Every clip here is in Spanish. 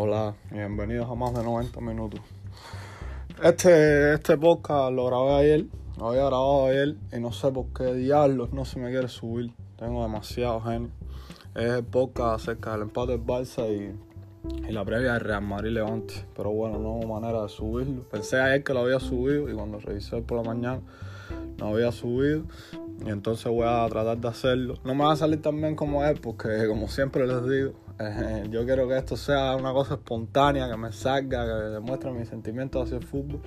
Hola, bienvenidos a más de 90 minutos. Este, este podcast lo grabé ayer, lo había grabado ayer y no sé por qué diablos no se me quiere subir. Tengo demasiado genio. Es el podcast acerca del empate del Barça y, y la previa del Real Madrid Levante. Pero bueno, no hubo manera de subirlo. Pensé ayer que lo había subido y cuando revisé por la mañana no había subido. Y entonces voy a tratar de hacerlo. No me va a salir tan bien como es porque como siempre les digo, eh, yo quiero que esto sea una cosa espontánea, que me salga, que demuestre mis sentimientos hacia el fútbol.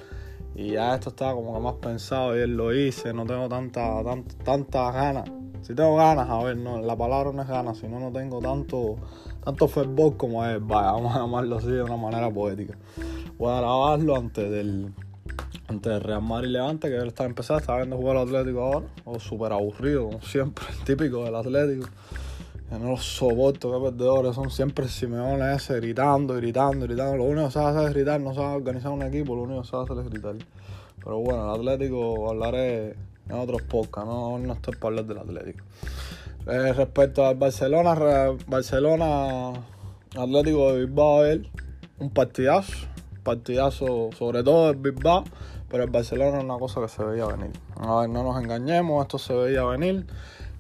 Y ya esto estaba como que más pensado, y él lo hice, no tengo tanta, tanta, tantas ganas. Si tengo ganas, a ver, no, la palabra no es ganas, sino no tengo tanto, tanto fervor como es, vaya, vamos a llamarlo así de una manera poética. Voy a grabarlo antes del, antes del Real Madrid Levante, que él está empezando, está viendo jugar al Atlético ahora, o súper aburrido, como siempre, típico del Atlético. Yo no los soporto, que perdedores son siempre Simeone ese gritando, gritando, gritando. Lo único que sabe hacer es gritar, no sabe organizar un equipo, lo único que sabe hacer es gritar. Pero bueno, el Atlético hablaré en otros podcasts, no, no estoy para hablar del Atlético. Eh, respecto al Barcelona, Barcelona, Atlético de Bilbao, él, un partidazo, partidazo sobre todo el Bilbao, pero el Barcelona es una cosa que se veía venir. A ver, no nos engañemos, esto se veía venir.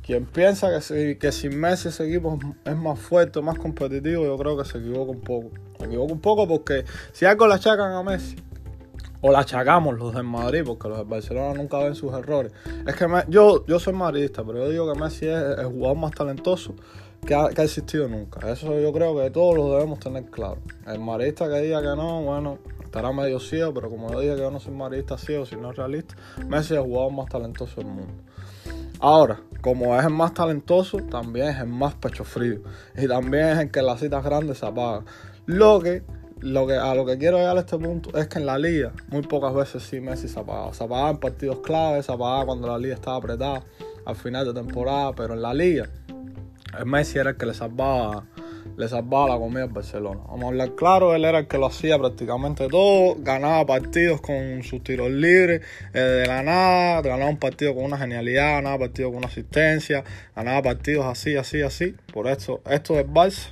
Quien piensa que, si, que sin Messi ese equipo es más fuerte, más competitivo, yo creo que se equivoca un poco. Se equivoca un poco porque si algo le achacan a Messi, o la achacamos los del Madrid, porque los del Barcelona nunca ven sus errores. Es que yo, yo soy madridista, pero yo digo que Messi es el jugador más talentoso que ha, que ha, existido nunca. Eso yo creo que todos lo debemos tener claro. El madridista que diga que no, bueno, estará medio ciego, pero como yo dije que yo no soy madridista ciego, sino realista, Messi es el jugador más talentoso del mundo. Ahora, como es el más talentoso, también es el más pecho frío. Y también es el que las citas grandes se apaga. Lo que, lo que, a lo que quiero llegar a este punto es que en la liga muy pocas veces sí Messi se apagaba. Se apagaba en partidos claves, se apagaba cuando la liga estaba apretada al final de temporada, pero en la liga el Messi era el que le salvaba le salvaba la comida al Barcelona. Vamos a hablar claro, él era el que lo hacía prácticamente todo, ganaba partidos con sus tiros libres eh, de la nada, ganaba un partido con una genialidad, ganaba partidos con una asistencia, ganaba partidos así, así, así. Por eso, esto del Barça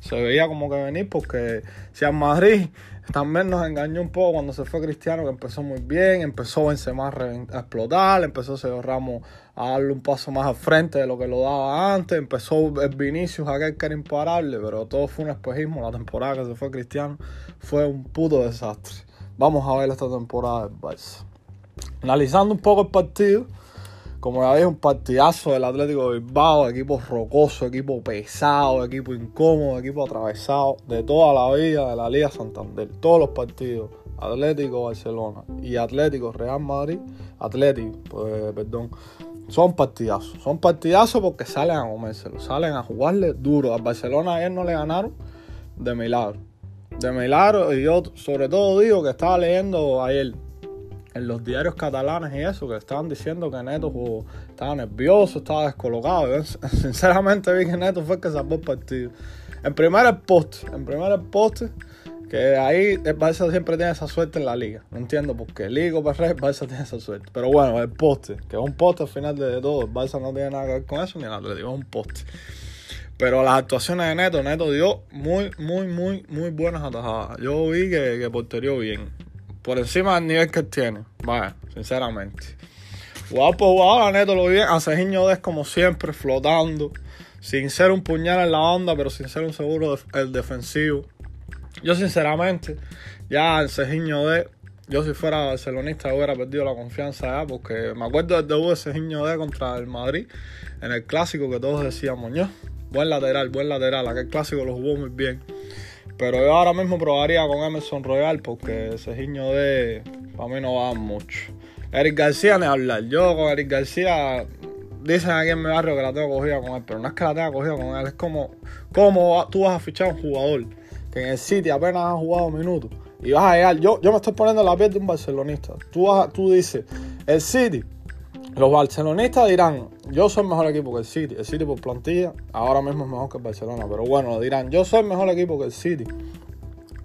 se veía como que venir porque si al Madrid también nos engañó un poco cuando se fue Cristiano, que empezó muy bien, empezó Benzema a explotar, empezó Sergio Ramos a darle un paso más al frente de lo que lo daba antes, empezó el Vinicius aquel que era imparable, pero todo fue un espejismo, la temporada que se fue Cristiano fue un puto desastre. Vamos a ver esta temporada del Barça. Analizando un poco el partido, como ya dije, un partidazo del Atlético de Bilbao, equipo rocoso, equipo pesado, equipo incómodo, equipo atravesado de toda la vida de la Liga Santander. Todos los partidos, Atlético Barcelona y Atlético Real Madrid, Atlético, pues, perdón, son partidazos. Son partidazos porque salen a comérselo, salen a jugarle duro. Al Barcelona ayer no le ganaron de milagro. De milagro, y yo sobre todo digo que estaba leyendo ayer en los diarios catalanes y eso, que estaban diciendo que Neto estaba nervioso, estaba descolocado. Sinceramente vi que Neto fue que salvó el partido. En primer el poste, en primer el poste, que ahí el Barça siempre tiene esa suerte en la liga. No entiendo por qué. Liga o Barça, el Barça tiene esa suerte. Pero bueno, el poste, que es un poste al final de todo. El Barça no tiene nada que ver con eso, ni el Atlético, es un poste. Pero las actuaciones de Neto, Neto dio muy, muy, muy, muy buenas atajadas. Yo vi que, que bien por encima del nivel que él tiene. Vaya, sinceramente. Jugador por jugador, Neto lo bien. Acejiño es como siempre, flotando. Sin ser un puñal en la onda, pero sin ser un seguro el defensivo. Yo, sinceramente, ya el Cejiño de. Yo, si fuera barcelonista, hubiera perdido la confianza ya, porque me acuerdo del debut de Cejiño de contra el Madrid en el clásico que todos decíamos, yo, buen lateral, buen lateral. Aquel clásico lo jugó muy bien. Pero yo ahora mismo probaría con Emerson Royal porque ese niño de. Para mí no va mucho. Eric García ni hablar. Yo con Eric García. Dicen aquí en mi barrio que la tengo cogida con él, pero no es que la tenga cogida con él, es como, como tú vas a fichar a un jugador que en el City apenas ha jugado minutos y vas a llegar. Yo, yo me estoy poniendo la piel de un barcelonista. Tú, vas, tú dices, el City los barcelonistas dirán, yo soy mejor equipo que el City. El City por plantilla ahora mismo es mejor que el Barcelona. Pero bueno, dirán, yo soy mejor equipo que el City.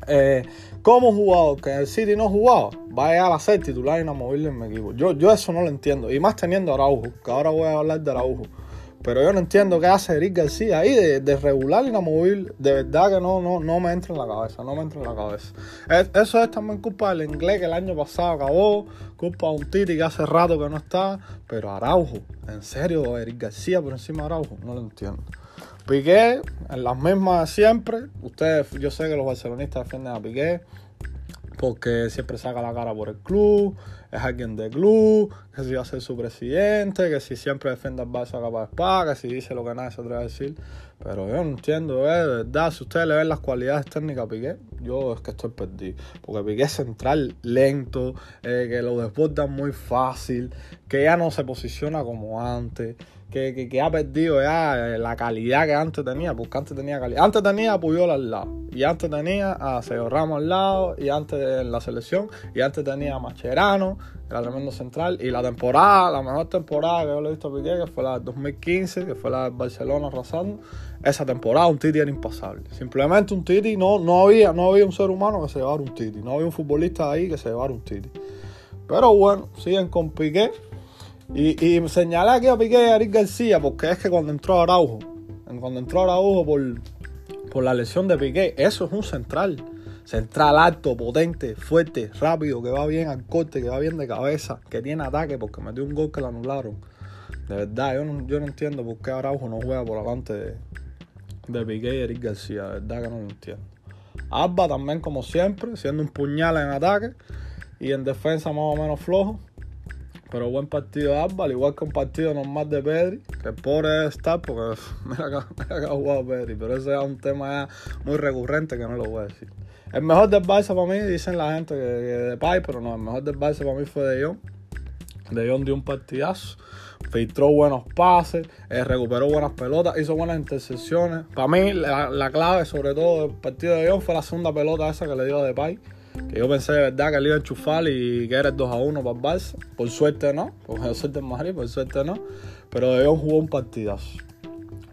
Eh, como jugador que el City no jugaba, va a llegar a ser titular inamovible en mi equipo. Yo, yo eso no lo entiendo. Y más teniendo Araujo, que ahora voy a hablar de Araujo. Pero yo no entiendo qué hace Eric García ahí de, de regular inamovible. De verdad que no, no, no me entra en la cabeza, no me entra en la cabeza. eso es también culpa del inglés que el año pasado acabó, culpa de un Titi que hace rato que no está. Pero Araujo, en serio, Eric García por encima de Araujo, no lo entiendo. Piqué, en las mismas siempre. Ustedes, yo sé que los barcelonistas defienden a Piqué porque siempre saca la cara por el club, es alguien de club, que si va a ser su presidente, que si siempre defiende al Barça capa de espada, que si dice lo que nadie se atreve a decir. Pero yo no entiendo, ¿eh? de verdad, si ustedes le ven las cualidades técnicas a Piqué, yo es que estoy perdido. Porque Piqué es central lento, eh, que lo desborda muy fácil, que ya no se posiciona como antes, que, que, ha perdido ya la calidad que antes tenía, porque antes tenía calidad. Antes tenía a Puyol al lado, y antes tenía a Sergio Ramos al lado, y antes en la selección, y antes tenía a Macherano, era tremendo central, y la temporada, la mejor temporada que yo le he visto a Piqué, que fue la del 2015, que fue la de Barcelona arrasando, esa temporada un Titi era impasable. Simplemente un Titi, no, no, había, no había un ser humano que se llevara un Titi, no había un futbolista ahí que se llevara un Titi. Pero bueno, siguen con Piqué y, y señalé aquí a Piqué y a Eric García porque es que cuando entró Araujo, cuando entró Araujo por, por la lesión de Piqué, eso es un central. Central alto, potente, fuerte, rápido, que va bien al corte, que va bien de cabeza, que tiene ataque porque metió un gol que lo anularon. De verdad, yo no, yo no entiendo por qué Araujo no juega por delante de, de Piqué y Eric García. De verdad que no lo entiendo. Alba también como siempre, siendo un puñal en ataque y en defensa más o menos flojo. Pero buen partido de Alba, al igual que un partido normal de Pedri, que pobre debe estar porque mira que, mira que ha jugado Pedri, pero ese es un tema muy recurrente que no lo voy a decir. El mejor del Barça para mí, dicen la gente que, de Pai, pero no, el mejor del Barça para mí fue de Jong. De Jong dio un partidazo, filtró buenos pases, eh, recuperó buenas pelotas, hizo buenas intercepciones. Para mí, la, clave, sobre todo del partido de Jong, fue la segunda pelota esa que le dio a Depay que yo pensé de verdad que él iba a enchufar y que era el 2 a 1 para el Barça. Por suerte no, por suerte en Madrid, por suerte no. Pero de jugó un partidazo.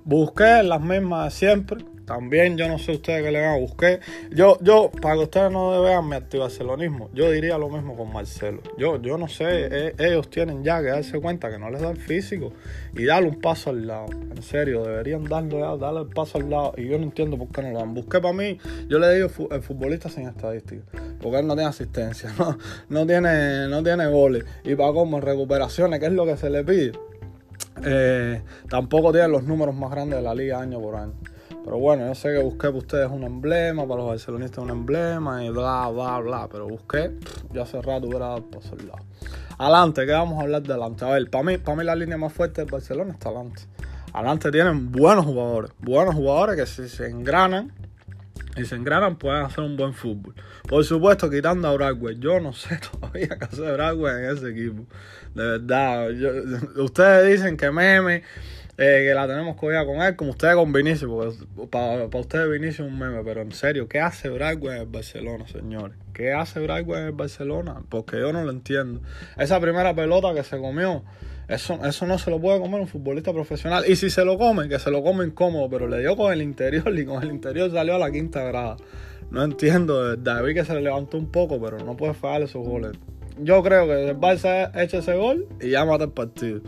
Busqué las mismas siempre. También yo no sé ustedes qué le van a buscar. Yo, yo, para que ustedes no vean mi activacelonismo, yo diría lo mismo con Marcelo. Yo, yo no sé, e, ellos tienen ya que darse cuenta que no les da el físico y darle un paso al lado. En serio, deberían darle, darle el paso al lado. Y yo no entiendo por qué no lo dan. Busqué para mí, yo le digo el futbolista sin estadística. Porque él no tiene asistencia, no, no tiene, no tiene goles. Y para como recuperaciones, que es lo que se le pide. Eh, tampoco tiene los números más grandes de la liga año por año. Pero bueno, yo sé que busqué para ustedes un emblema, para los barcelonistas un emblema y bla, bla, bla. Pero busqué, ya hace rato hubiera dado por lado. Adelante, ¿qué vamos a hablar de adelante? A ver, para mí, para mí la línea más fuerte del Barcelona está adelante. Adelante tienen buenos jugadores, buenos jugadores que si se engranan y se engranan pueden hacer un buen fútbol. Por supuesto, quitando a Bragwell. Yo no sé todavía qué hace Bragwell en ese equipo. De verdad, ustedes dicen que meme eh, que la tenemos cogida con él, como ustedes con Vinicius, porque para, ustedes Vinicius es un meme, pero en serio, ¿qué hace Bragwell en el Barcelona, señores? ¿Qué hace Bragwell en el Barcelona? Porque yo no lo entiendo. Esa primera pelota que se comió, eso, eso no se lo puede comer un futbolista profesional. Y si se lo come, que se lo come incómodo, pero le dio con el interior y con el interior salió a la quinta grada. No entiendo. Vi que se le levantó un poco, pero no puede fallar esos goles. Yo creo que el Barça echa ese gol y ya mata el partido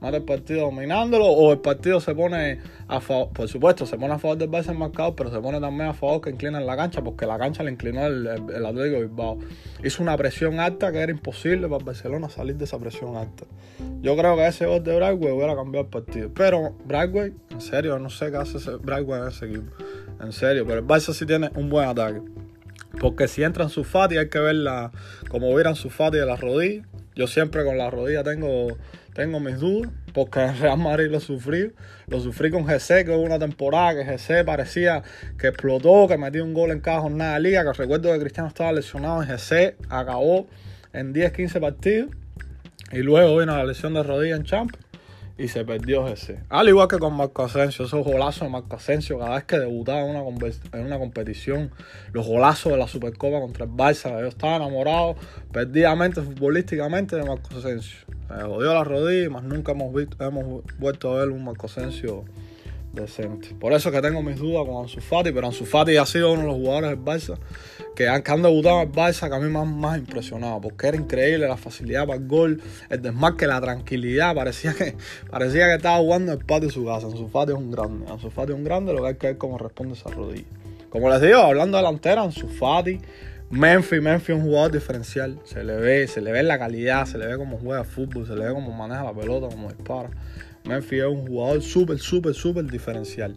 mata el partido dominándolo o el partido se pone a favor, por supuesto, se pone a favor del Barça marcado, pero se pone también a favor que inclinan la cancha porque la cancha le inclinó el, el, Atlético Bilbao. Hizo una presión alta que era imposible para Barcelona salir de esa presión alta. Yo creo que ese gol de Bragway hubiera cambiado el partido. Pero Bragway, en serio, no sé qué hace ese Bragway en ese equipo. En serio, pero el Barça sí tiene un buen ataque. Porque si entra en su Fati hay que verla como hubieran su Fati de la rodilla. Yo siempre con la rodilla tengo tengo mis dudas, porque en Real Madrid lo sufrí. Lo sufrí con GC, que hubo una temporada que GC parecía que explotó, que metió un gol en cada jornada de liga, que recuerdo que Cristiano estaba lesionado en GC, acabó en 10, 15 partidos. Y luego vino la lesión de rodilla en Champions y se perdió ese. Al igual que con Marco Asensio, esos golazos de Marco Asensio, cada vez que debutaba en una, en una competición, los golazos de la Supercopa contra el Barça, yo estaba enamorado perdidamente futbolísticamente de Marco Asensio. Se jodió la rodilla, más nunca hemos, visto, hemos vuelto a ver un Marco Asensio decente. Por eso es que tengo mis dudas con Ansu Fati, pero Ansu Fati ha sido uno de los jugadores del Barça que han, que debutado en el Barça que a mí me han más impresionado, porque era increíble la facilidad para el gol, el desmarque, la tranquilidad, parecía que, parecía que estaba jugando el patio de su casa. Ansu Fati es un grande, Ansu Fati es un grande, lo que hay que ver cómo responde esa rodilla. Como les digo, hablando de delantera, Ansu Fati, Memphis, Memphis es un jugador diferencial, se le ve, se le ve la calidad, se le ve cómo juega fútbol, se le ve cómo maneja la pelota, cómo dispara. Memphis es un jugador súper, súper, súper diferencial.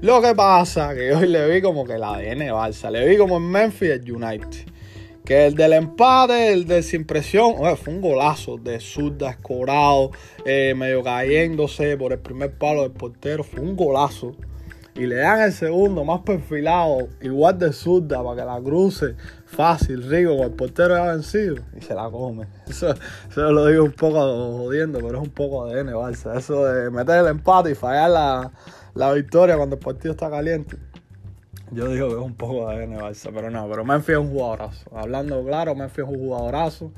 Lo que pasa que hoy le vi como que la ADN Barça, le vi como en Memphis el United. Que el del empate, el de sin presión, fue un golazo de zurda, escorado, eh, medio cayéndose por el primer palo del portero. Fue un golazo. Y le dan el segundo más perfilado, igual de zurda, para que la cruce fácil, rico, con el portero ya vencido. Y se la come. Eso, eso lo digo un poco jodiendo, pero es un poco de N, Barça. Eso de meter el empate y fallar la, la victoria cuando el partido está caliente. Yo digo que es un poco de N Barça, pero no, pero Memphis es un jugadorazo. Hablando claro, Memphis es un jugadorazo.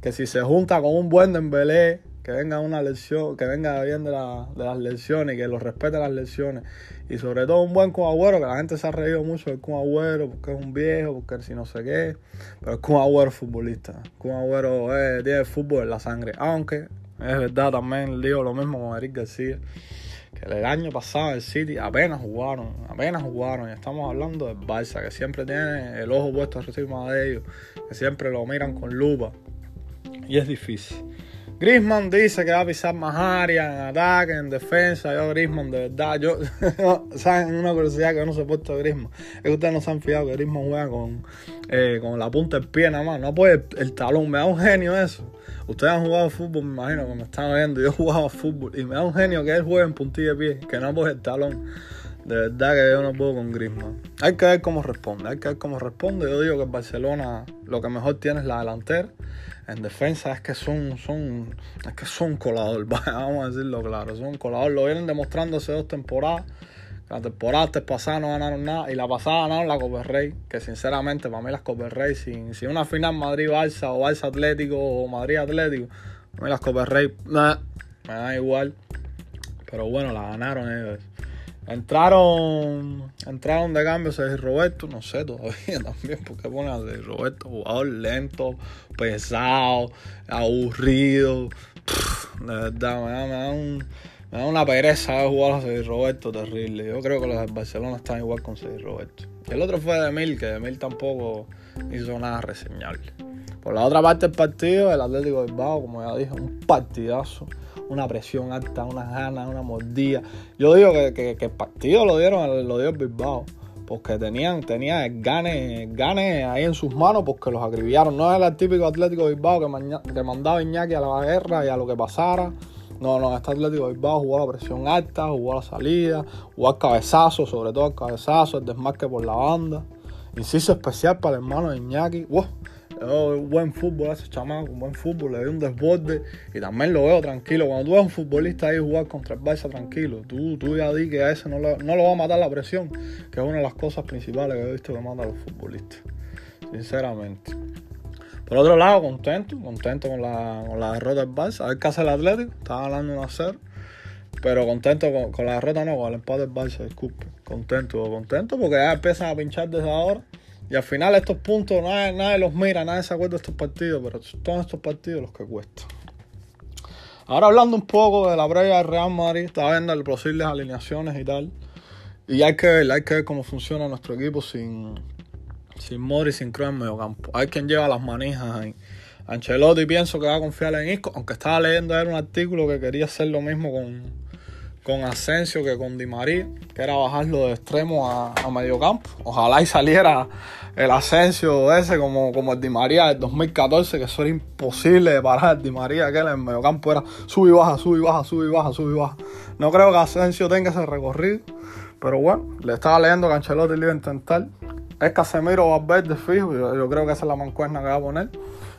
Que si se junta con un buen Dembélé, que venga una lección, que venga bien de, de las lecciones que lo respete las lecciones. Y sobre todo un buen Kun Agüero, que la gente se ha reído mucho del Kun Agüero, porque es un viejo, porque si no sé qué. Pero el Kun Agüero es futbolista. Agüero eh, tiene fútbol en la sangre. Aunque es verdad también, digo lo mismo con Eric García que el año pasado el City apenas jugaron, apenas jugaron, y estamos hablando del Barça, que siempre tiene el ojo puesto encima de ellos, que siempre lo miran con lupa, y es difícil. Griezmann dice que va a pisar más área en ataque, en defensa. Yo, Griezmann, de verdad, yo, ¿saben? Una curiosidad que no se ha puesto Griezmann. Es que ustedes no se han fijado que Griezmann juega con, eh, con la punta del pie nada más. No puede el talón, me da un genio eso. Ustedes han jugado fútbol, me imagino que me están viendo. Yo jugaba fútbol y me da un genio que él juegue en puntilla de pie, que no puede el talón. De verdad que yo no puedo con Griezmann. Hay que ver cómo responde, hay que ver cómo responde. Yo digo que el Barcelona lo que mejor tiene es la delantera. En defensa es que son, son, es que son colador, vamos a decirlo claro, son colador. Lo vienen demostrando hace dos temporadas. La temporada pasada no ganaron nada y la pasada ganaron la Copa Rey, que sinceramente para mí las Copa Rey, sin, sin una final Madrid-Barça o Barça Atlético o Madrid-Atlético, a mí las Copa Rey me da igual. Pero bueno, la ganaron ellos. Entraron, entraron de cambio Sergio Roberto, no sé todavía también porque pone a Sergio Roberto, jugador lento, pesado, aburrido. de verdad, me da, me da un me da una pereza de jugar a Sergio Roberto terrible. Yo creo que los del Barcelona están igual con Sergio Roberto. el otro fue Demil, que Demil tampoco hizo nada reseñable. Por la otra parte del partido, el Atlético de Bilbao, como ya dije, un partidazo. Una presión alta, unas ganas, una mordida. Yo digo que, el partido lo dieron, lo dio el Bilbao porque tenían, tenían gane, gane ahí en sus manos porque los acribillaron. No era el típico Atlético Bilbao que, que mandaba Iñaki a la guerra y a lo que pasara. No, no, este Atlético Bilbao jugó la presión alta, jugó la salida, jugó al cabezazo, sobre todo al cabezazo, el desmarque por la banda. Inciso especial para el hermano de Iñaki. Wow, veo buen fútbol a ese chamaco, buen fútbol, le veo un desborde y también lo veo tranquilo. Cuando tú ves un futbolista ahí jugar contra el Barça tranquilo, tú, tú ya di que a ese no, no lo va a matar la presión, que es una de las cosas principales que he visto que mata a los futbolistas, sinceramente. Por otro lado, contento, contento con la, con la derrota del Barça. A ver qué hace el Atlético, estaba ganando 1 a 0. Pero contento con, la derrota, no, con el empate del Barça, disculpe. Contento, contento porque ya empiezan a pinchar desde ahora. Y al final estos puntos nadie, nadie los mira, nadie se acuerda de estos partidos, pero todos estos partidos los que cuestan. Ahora hablando un poco de la previa del Real Madrid, estaba viendo las posibles alineaciones y tal. Y hay que ver, hay que ver cómo funciona nuestro equipo sin, sin Mori, sin Kroos en medio campo. Hay quien lleva las manijas ahí. Ancelotti pienso que va a confiar en Isco, aunque estaba leyendo ayer un artículo que quería hacer lo mismo con, con Asensio que con Di María, que era bajarlo de extremo a, a medio campo. Ojalá y saliera el Asensio ese como, como el Di María del 2014, que eso era imposible de parar. El Di María que en el medio campo era sub y baja, sub y baja, sub y baja, sub y baja. No creo que Asensio tenga ese recorrido, pero bueno, le estaba leyendo que Ancelotti le iba a intentar es Casemiro Valverde fijo. Yo, creo que esa es la mancuerna que va a poner.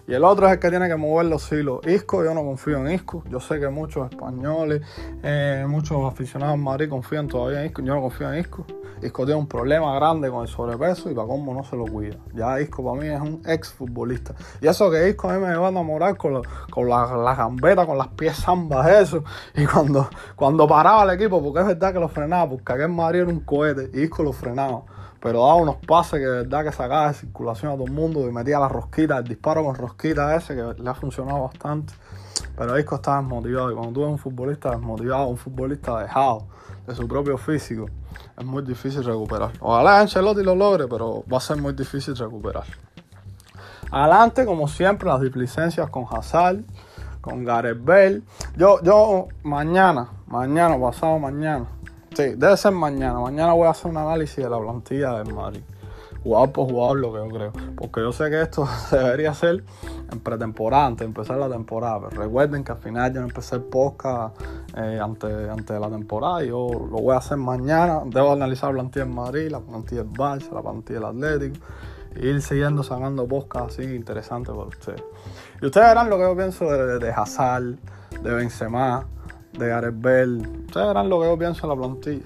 Y el otro es el que tiene que mover los hilos. Isco, yo no confío en Isco. Yo sé que muchos españoles, eh, muchos aficionados en Madrid confían todavía en Isco. Yo no confío en Isco. Isco tiene un problema grande con el sobrepeso y para cómo no se lo cuida. Ya Isco para mí es un ex futbolista. Y eso que Isco a mí me va a enamorar con, con las la gambetas, con las pies zambas, eso. Y cuando, cuando paraba el equipo, porque es verdad que lo frenaba, porque aquel Mario era un cohete y Isco lo frenaba pero daba unos pases que de verdad que sacaba de circulación a todo el mundo y metía la rosquita, el disparo con rosquita ese que le ha funcionado bastante. Pero Isco está desmotivado y cuando tú eres un futbolista desmotivado, un futbolista dejado de su propio físico, es muy difícil recuperar. Ojalá Ancelotti lo logre, pero va a ser muy difícil recuperar. Adelante, como siempre, las displicencias con Hazard, con Gareth Bale. Yo, yo mañana, mañana, pasado mañana, Sí, debe ser mañana. Mañana voy a hacer un análisis de la plantilla del Madrid. Jugador por jugador, lo que yo creo. Porque yo sé que esto debería ser en pretemporada, antes de empezar la temporada. Recuerden que al final yo no empecé el podcast eh, antes, de la temporada. Yo lo voy a hacer mañana. Debo analizar la plantilla del Madrid, la plantilla del Barça, la plantilla del Atlético. E ir siguiendo sacando podcast así interesantes para ustedes. Y ustedes verán lo que yo pienso de, de Hazard, de Benzema de Gareth Bell. Ustedes verán lo que yo pienso en la plantilla.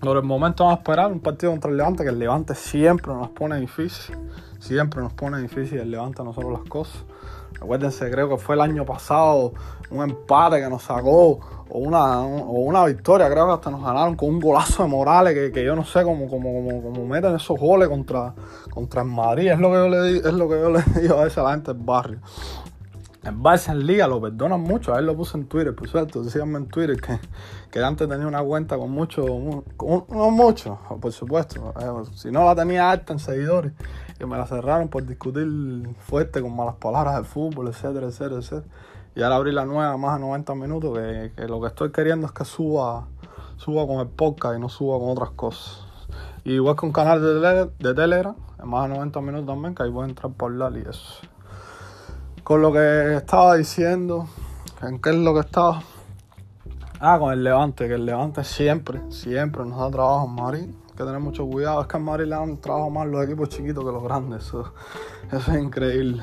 Por el momento vamos a esperar un partido contra el Levante, que el Levante siempre nos pone difícil. Siempre nos pone difícil el Levante a nosotros las cosas. Recuérdense, creo que fue el año pasado un empate que nos sacó, o una, o una victoria, creo que hasta nos ganaron con un golazo de Morales, que, que yo no sé cómo, cómo, cómo, meten esos goles contra, contra el Madrid. Es lo que yo le, es lo que yo le digo a esa gente del barrio. En Barça en Liga lo perdonan mucho. A él lo puse en Twitter, por suerte. Decíanme en Twitter que, que antes tenía una cuenta con mucho, no mucho, por supuesto. Eh, si no la tenía alta en seguidores. Y me la cerraron por discutir fuerte con malas palabras de fútbol, etcétera, etcétera, etcétera. Y ahora abrí la nueva más de 90 minutos. Que, lo que estoy queriendo es que suba, suba con el podcast y no suba con otras cosas. Y igual que un canal de, de Telegram, más de 90 minutos también, que ahí voy a entrar por hablar y eso con lo que estaba diciendo, ¿en qué es lo que estaba? Ah, con el Levante, que el Levante siempre, siempre nos da trabajo en Madrid. Hay que tener mucho cuidado, es que en Madrid le dan trabajo más los equipos chiquitos que los grandes, eso, es increíble.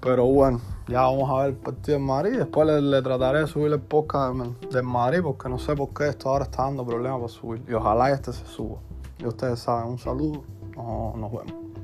Pero bueno, ya vamos a ver el partido en Madrid. Después le, trataré de subir el podcast de Madrid porque no sé por qué esto ahora está dando problemas para subir. Y ojalá este se suba. Y ustedes saben, un saludo, nos vemos.